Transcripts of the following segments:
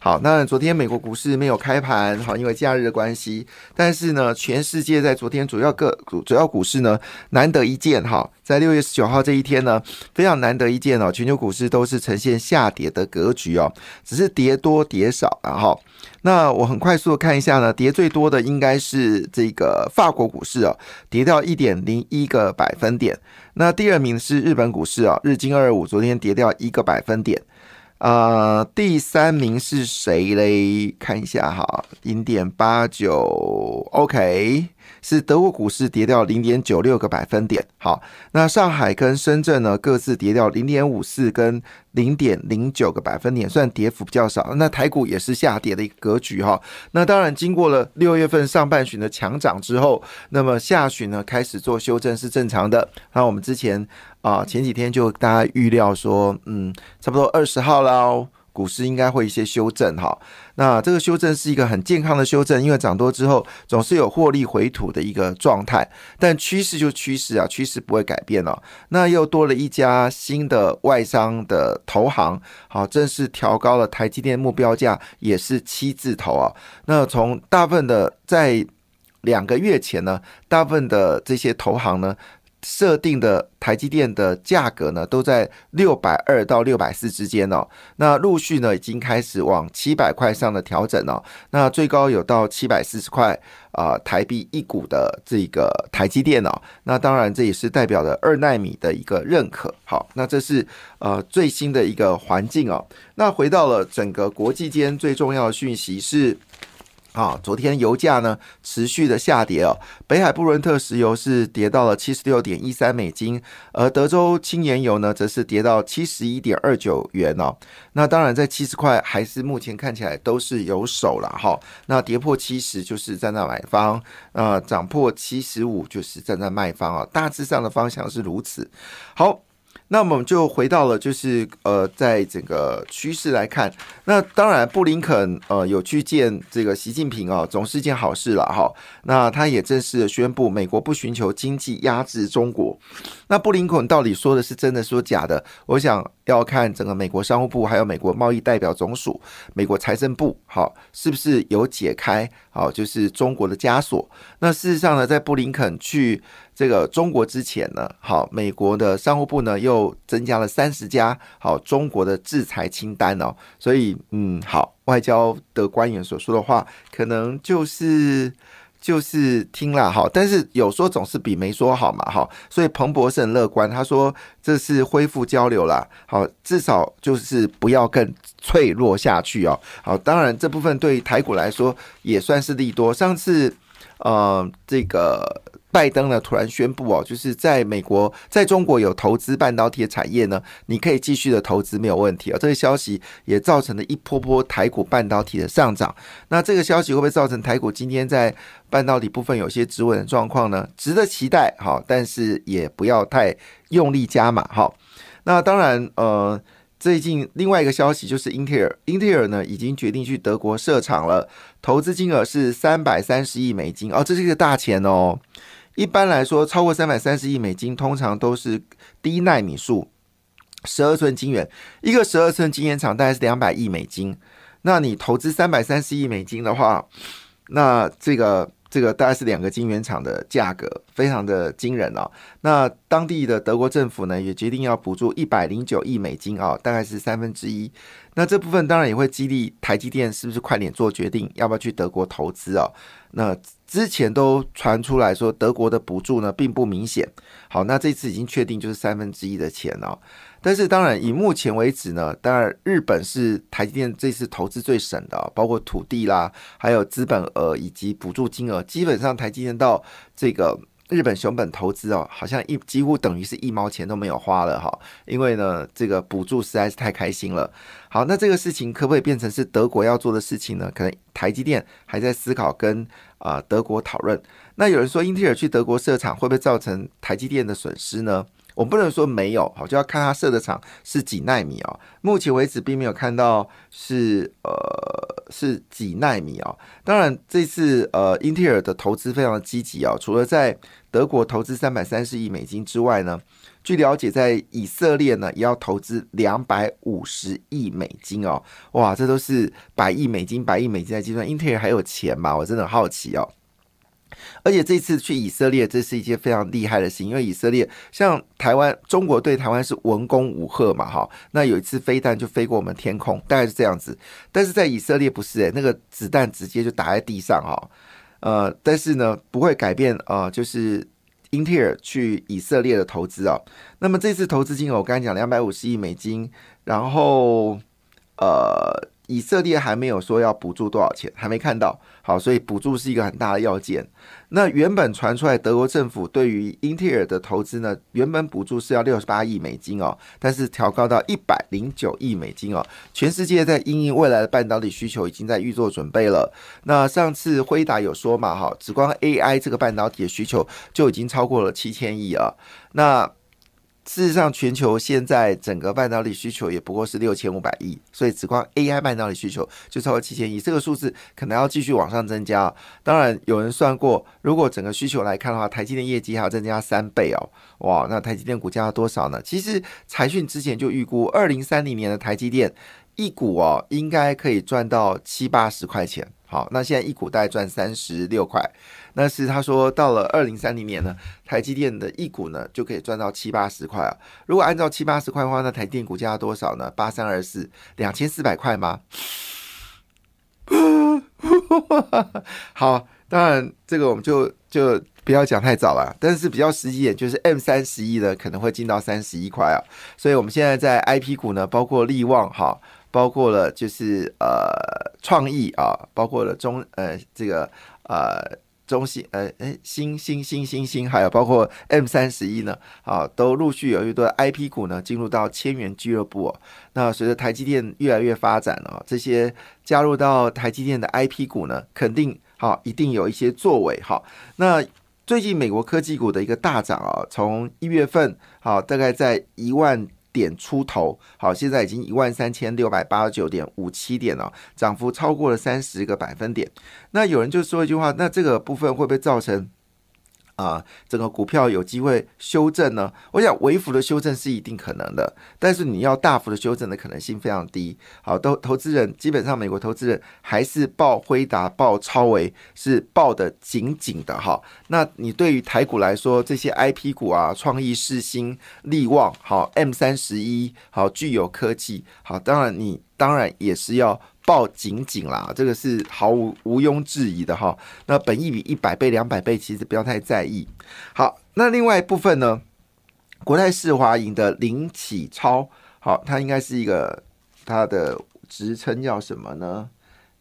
好，那昨天美国股市没有开盘，好，因为假日的关系。但是呢，全世界在昨天主要个主要股市呢，难得一见哈，在六月十九号这一天呢，非常难得一见哦，全球股市都是呈现下跌的格局哦，只是跌多跌少，然后，那我很快速的看一下呢，跌最多的应该是这个法国股市哦，跌掉一点零一个百分点。那第二名是日本股市啊，日经二二五昨天跌掉一个百分点。呃，第三名是谁嘞？看一下哈，零点八九，OK，是德国股市跌掉零点九六个百分点。好，那上海跟深圳呢，各自跌掉零点五四跟零点零九个百分点，算跌幅比较少。那台股也是下跌的一个格局哈。那当然，经过了六月份上半旬的强涨之后，那么下旬呢开始做修正是正常的。那我们之前。啊，前几天就大家预料说，嗯，差不多二十号了，股市应该会一些修正哈。那这个修正是一个很健康的修正，因为涨多之后总是有获利回吐的一个状态。但趋势就趋势啊，趋势不会改变了。那又多了一家新的外商的投行，好，正式调高了台积电目标价，也是七字头啊。那从大部分的在两个月前呢，大部分的这些投行呢。设定的台积电的价格呢，都在六百二到六百四之间哦。那陆续呢，已经开始往七百块上的调整哦。那最高有到七百四十块啊，台币一股的这个台积电哦。那当然，这也是代表了二纳米的一个认可。好，那这是呃最新的一个环境哦。那回到了整个国际间最重要的讯息是。啊，昨天油价呢持续的下跌哦，北海布伦特石油是跌到了七十六点一三美金，而德州轻原油呢则是跌到七十一点二九元哦。那当然在七十块还是目前看起来都是有手了哈。那跌破七十就是站在买方，呃，涨破七十五就是站在卖方啊。大致上的方向是如此。好。那我们就回到了，就是呃，在整个趋势来看，那当然布林肯呃有去见这个习近平啊，总是件好事了哈。那他也正式的宣布，美国不寻求经济压制中国。那布林肯到底说的是真的说假的？我想要看整个美国商务部还有美国贸易代表总署、美国财政部，好，是不是有解开好，就是中国的枷锁？那事实上呢，在布林肯去。这个中国之前呢，好，美国的商务部呢又增加了三十家好中国的制裁清单哦，所以嗯，好，外交的官员所说的话，可能就是就是听了哈，但是有说总是比没说好嘛，哈，所以彭博是很乐观，他说这是恢复交流了，好，至少就是不要更脆弱下去哦，好，当然这部分对于台股来说也算是利多，上次呃这个。拜登呢突然宣布哦，就是在美国，在中国有投资半导体的产业呢，你可以继续的投资没有问题啊。这个消息也造成了一波波台股半导体的上涨。那这个消息会不会造成台股今天在半导体部分有些止稳的状况呢？值得期待哈，但是也不要太用力加码哈。那当然呃。最近另外一个消息就是英特尔，英特尔呢已经决定去德国设厂了，投资金额是三百三十亿美金哦，这是一个大钱哦。一般来说，超过三百三十亿美金，通常都是低纳米数，十二寸晶圆，一个十二寸晶圆厂大概是两百亿美金。那你投资三百三十亿美金的话，那这个。这个大概是两个晶圆厂的价格，非常的惊人哦。那当地的德国政府呢，也决定要补助一百零九亿美金啊，大概是三分之一。那这部分当然也会激励台积电，是不是快点做决定，要不要去德国投资啊？那之前都传出来说，德国的补助呢并不明显。好，那这次已经确定就是三分之一的钱哦。但是当然，以目前为止呢，当然日本是台积电这次投资最省的，包括土地啦，还有资本额以及补助金额，基本上台积电到这个日本熊本投资哦，好像一几乎等于是一毛钱都没有花了哈，因为呢这个补助实在是太开心了。好，那这个事情可不可以变成是德国要做的事情呢？可能台积电还在思考跟啊德国讨论。那有人说英特尔去德国设厂会不会造成台积电的损失呢？我不能说没有，好就要看它设的厂是几纳米哦。目前为止并没有看到是呃是几纳米哦。当然这次呃英特尔的投资非常的积极哦，除了在德国投资三百三十亿美金之外呢，据了解在以色列呢也要投资两百五十亿美金哦。哇，这都是百亿美金、百亿美金在计算，英特尔还有钱吗？我真的好奇哦。而且这次去以色列，这是一件非常厉害的事情，因为以色列像台湾、中国对台湾是文攻武赫嘛，哈，那有一次飞弹就飞过我们天空，大概是这样子。但是在以色列不是诶，那个子弹直接就打在地上哈，呃，但是呢不会改变啊，就是英特尔去以色列的投资啊。那么这次投资金额我刚才讲两百五十亿美金，然后呃。以色列还没有说要补助多少钱，还没看到。好，所以补助是一个很大的要件。那原本传出来，德国政府对于英特尔的投资呢，原本补助是要六十八亿美金哦，但是调高到一百零九亿美金哦。全世界在因应未来的半导体需求，已经在预做准备了。那上次辉达有说嘛，哈，只光 AI 这个半导体的需求就已经超过了七千亿啊。那事实上，全球现在整个半导体需求也不过是六千五百亿，所以只光 AI 半导体需求就超过七千亿，这个数字可能要继续往上增加。当然，有人算过，如果整个需求来看的话，台积电业绩还要增加三倍哦，哇，那台积电股价要多少呢？其实财讯之前就预估，二零三零年的台积电一股哦，应该可以赚到七八十块钱。好，那现在一股大概赚三十六块。那是他说到了二零三零年呢，台积电的一股呢就可以赚到七八十块啊。如果按照七八十块的话，那台电股价多少呢？八三二四，两千四百块吗？好，当然这个我们就就不要讲太早了。但是比较实际点，就是 M 三十一的可能会进到三十一块啊。所以我们现在在 IP 股呢，包括利旺哈，包括了就是呃创意啊，包括了中呃这个呃。中兴，呃，哎，新新新新新，还有包括 M 三十一呢，啊，都陆续有一堆 IP 股呢进入到千元俱乐部。那随着台积电越来越发展了，这些加入到台积电的 IP 股呢，肯定好一定有一些作为。哈，那最近美国科技股的一个大涨啊，从一月份好大概在一万。点出头，好，现在已经一万三千六百八十九点五七点了，涨幅超过了三十个百分点。那有人就说一句话，那这个部分会不会造成？啊，整个股票有机会修正呢？我想微幅的修正是一定可能的，但是你要大幅的修正的可能性非常低。好，都投资人基本上美国投资人还是抱辉达、抱超维是抱的紧紧的哈。那你对于台股来说，这些 I P 股啊，创意、世新、力旺、好 M 三十一、好具有科技，好，当然你当然也是要。抱紧紧啦，这个是毫无毋庸置疑的哈。那本意比一百倍、两百倍，其实不要太在意。好，那另外一部分呢？国泰世华银的林启超，好，他应该是一个他的职称叫什么呢？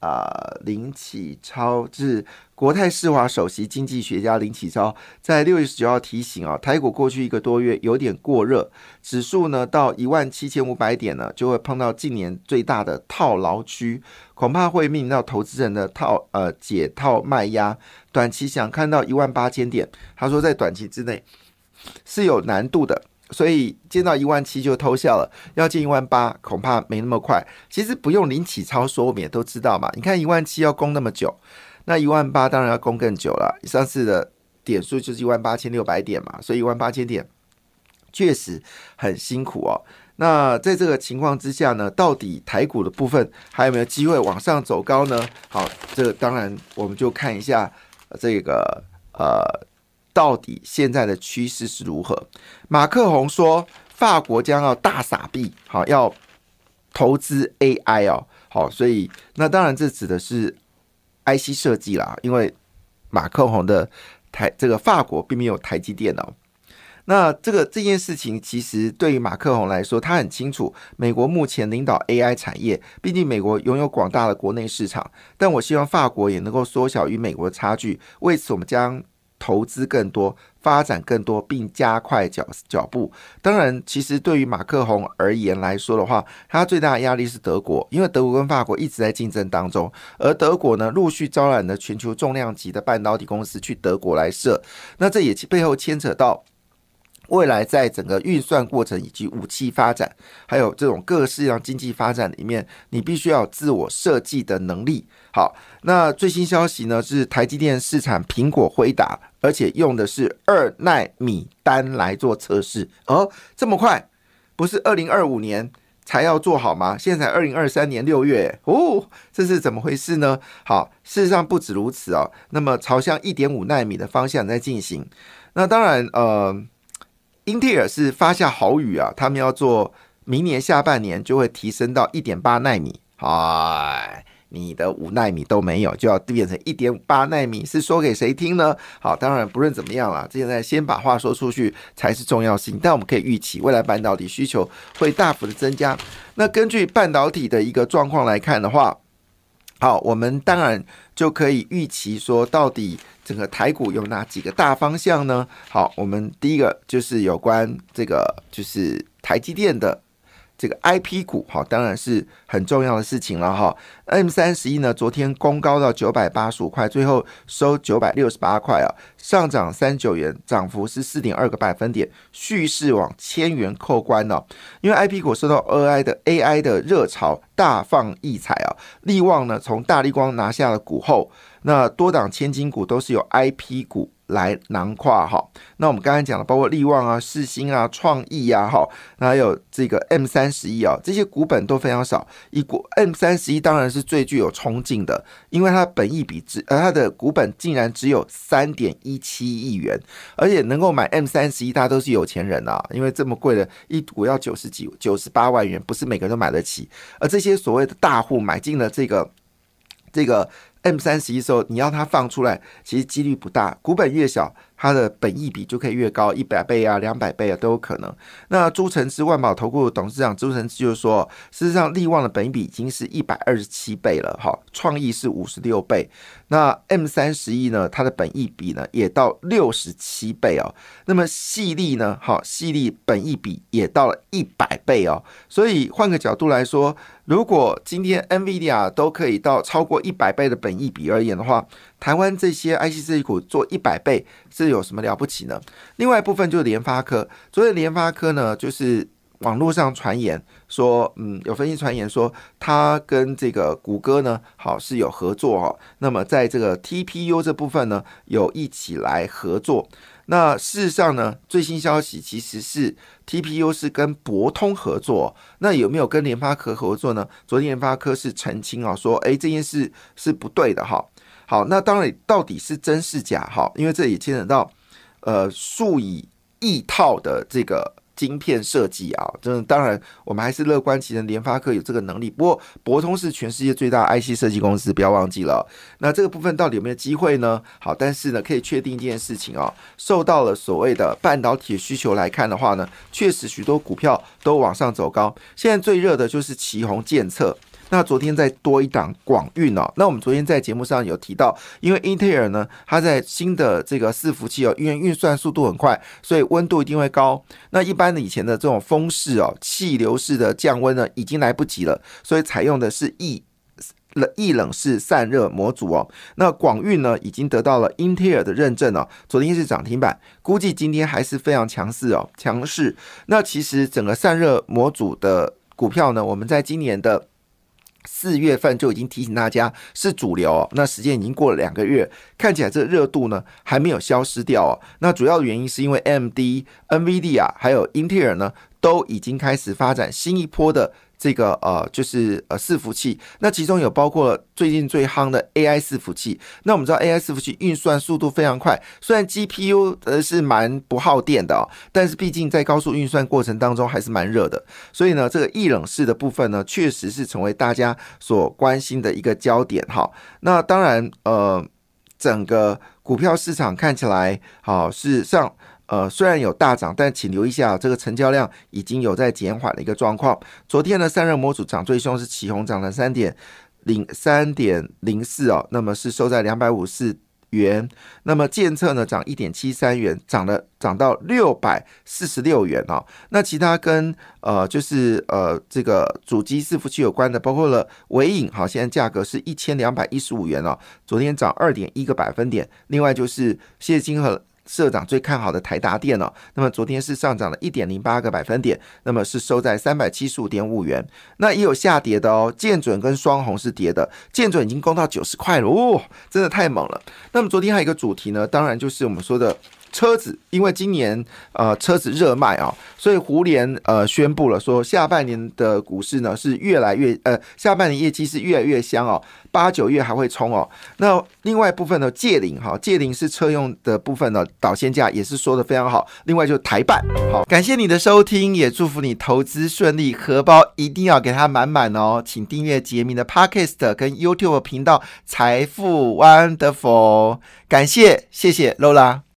啊，林启超是国泰世华首席经济学家林启超在六月十九号提醒啊，台股过去一个多月有点过热，指数呢到一万七千五百点呢，就会碰到近年最大的套牢区，恐怕会面临到投资人的套呃解套卖压，短期想看到一万八千点，他说在短期之内是有难度的。所以见到一万七就偷笑了，要进一万八恐怕没那么快。其实不用林启超说，我们也都知道嘛。你看一万七要攻那么久，那一万八当然要攻更久了。上次的点数就是一万八千六百点嘛，所以一万八千点确实很辛苦哦。那在这个情况之下呢，到底台股的部分还有没有机会往上走高呢？好，这当然我们就看一下这个呃。到底现在的趋势是如何？马克宏说，法国将要大傻币，好要投资 AI 哦，好，所以那当然这指的是 IC 设计啦，因为马克宏的台这个法国并没有台积电哦。那这个这件事情其实对于马克宏来说，他很清楚，美国目前领导 AI 产业，毕竟美国拥有广大的国内市场，但我希望法国也能够缩小与美国的差距，为此我们将。投资更多，发展更多，并加快脚脚步。当然，其实对于马克宏而言来说的话，他最大的压力是德国，因为德国跟法国一直在竞争当中，而德国呢，陆续招揽了全球重量级的半导体公司去德国来设。那这也背后牵扯到未来在整个运算过程以及武器发展，还有这种各式样经济发展里面，你必须要自我设计的能力。好，那最新消息呢是台积电试产苹果辉达，而且用的是二纳米单来做测试。哦，这么快，不是二零二五年才要做好吗？现在才二零二三年六月，哦，这是怎么回事呢？好，事实上不止如此哦，那么朝向一点五纳米的方向在进行。那当然，呃。英特尔是发下豪语啊，他们要做明年下半年就会提升到一点八纳米。哎，你的五纳米都没有，就要变成一点八纳米，是说给谁听呢？好，当然不论怎么样啦，现在先把话说出去才是重要性。但我们可以预期，未来半导体需求会大幅的增加。那根据半导体的一个状况来看的话，好，我们当然就可以预期说，到底。整个台股有哪几个大方向呢？好，我们第一个就是有关这个，就是台积电的。这个 I P 股哈，当然是很重要的事情了哈。M 三十一呢，昨天攻高到九百八十五块，最后收九百六十八块啊，上涨三九元，涨幅是四点二个百分点，蓄势往千元扣关了。因为 I P 股受到 A I 的 A I 的热潮大放异彩啊，力旺呢从大力光拿下了股后，那多档千金股都是有 I P 股。来囊括哈，那我们刚才讲的，包括利旺啊、世新啊、创意呀，哈，还有这个 M 三十一啊，这些股本都非常少。一股 M 三十一当然是最具有冲劲的，因为它本益比只，呃，它的股本竟然只有三点一七亿元，而且能够买 M 三十一，大家都是有钱人啊，因为这么贵的一股要九十几、九十八万元，不是每个人都买得起。而这些所谓的大户买进了这个，这个。M 三十一时候，你要它放出来，其实几率不大。股本越小。它的本益比就可以越高，一百倍啊，两百倍啊都有可能。那朱成之万宝投顾董事长朱成之就说，事实上利旺的本益比已经是一百二十七倍了，哈，创意是五十六倍。那 M 三十亿呢，它的本益比呢也到六十七倍哦。那么细粒呢，好，细粒本益比也到了一百倍哦。所以换个角度来说，如果今天 NVIDIA 都可以到超过一百倍的本益比而言的话，台湾这些 IC 设计股做一百倍是有什么了不起呢？另外一部分就是联发科，所以联发科呢，就是网络上传言说，嗯，有分析传言说，它跟这个谷歌呢，好是有合作哈。那么在这个 TPU 这部分呢，有一起来合作。那事实上呢，最新消息其实是 TPU 是跟博通合作。那有没有跟联发科合作呢？昨天联发科是澄清啊，说，诶，这件事是不对的哈。好，那当然到底是真是假？哈，因为这也牵扯到呃数以亿套的这个晶片设计啊。这当然，我们还是乐观其成，联发科有这个能力。不过，博通是全世界最大 IC 设计公司，不要忘记了。那这个部分到底有没有机会呢？好，但是呢，可以确定一件事情啊，受到了所谓的半导体需求来看的话呢，确实许多股票都往上走高。现在最热的就是旗宏建测。那昨天再多一档广运哦，那我们昨天在节目上有提到，因为英特尔呢，它在新的这个伺服器哦，因为运算速度很快，所以温度一定会高。那一般的以前的这种风式哦，气流式的降温呢，已经来不及了，所以采用的是易冷易冷式散热模组哦。那广运呢，已经得到了英特尔的认证哦，昨天是涨停板，估计今天还是非常强势哦，强势。那其实整个散热模组的股票呢，我们在今年的。四月份就已经提醒大家是主流哦，那时间已经过了两个月，看起来这热度呢还没有消失掉哦。那主要的原因是因为 M D、N V D 啊，还有英特尔呢，都已经开始发展新一波的。这个呃，就是呃伺服器，那其中有包括最近最夯的 AI 伺服器。那我们知道 AI 伺服器运算速度非常快，虽然 GPU 呃是蛮不耗电的，但是毕竟在高速运算过程当中还是蛮热的。所以呢，这个易冷式的部分呢，确实是成为大家所关心的一个焦点哈。那当然呃，整个股票市场看起来好是像。呃，虽然有大涨，但请留意一下，这个成交量已经有在减缓的一个状况。昨天呢，散热模组涨最凶是起红，涨了三点零三点零四哦，那么是收在两百五十元。那么建测呢，涨一点七三元，涨了涨到六百四十六元哦。那其他跟呃就是呃这个主机伺服器有关的，包括了伟影，好，现在价格是一千两百一十五元哦，昨天涨二点一个百分点。另外就是谢金和。社长最看好的台达电哦，那么昨天是上涨了一点零八个百分点，那么是收在三百七十五点五元。那也有下跌的哦，建准跟双红是跌的，建准已经攻到九十块了哦，真的太猛了。那么昨天还有一个主题呢，当然就是我们说的。车子，因为今年呃车子热卖啊，所以胡联呃宣布了说，下半年的股市呢是越来越呃下半年业绩是越来越香哦，八九月还会冲哦。那另外部分呢，借零哈，借零是车用的部分呢，导线价也是说的非常好。另外就台办，好，感谢你的收听，也祝福你投资顺利，荷包一定要给它满满哦。请订阅杰明的 Podcast 跟 YouTube 频道财富 Wonderful，感谢谢谢 Lola。